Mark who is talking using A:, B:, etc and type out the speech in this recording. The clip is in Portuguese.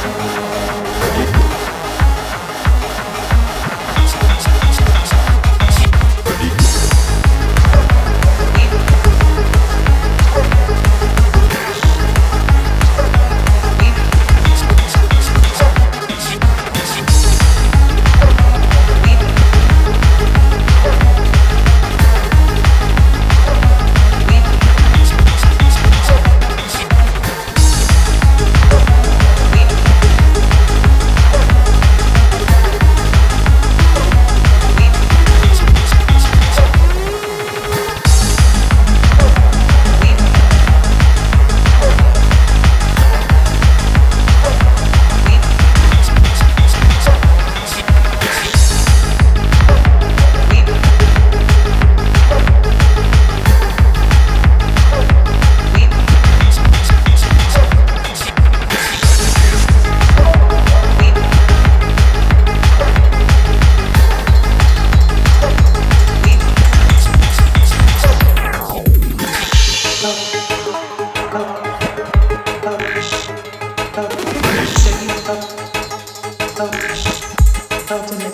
A: Thank you. Voltas, voltas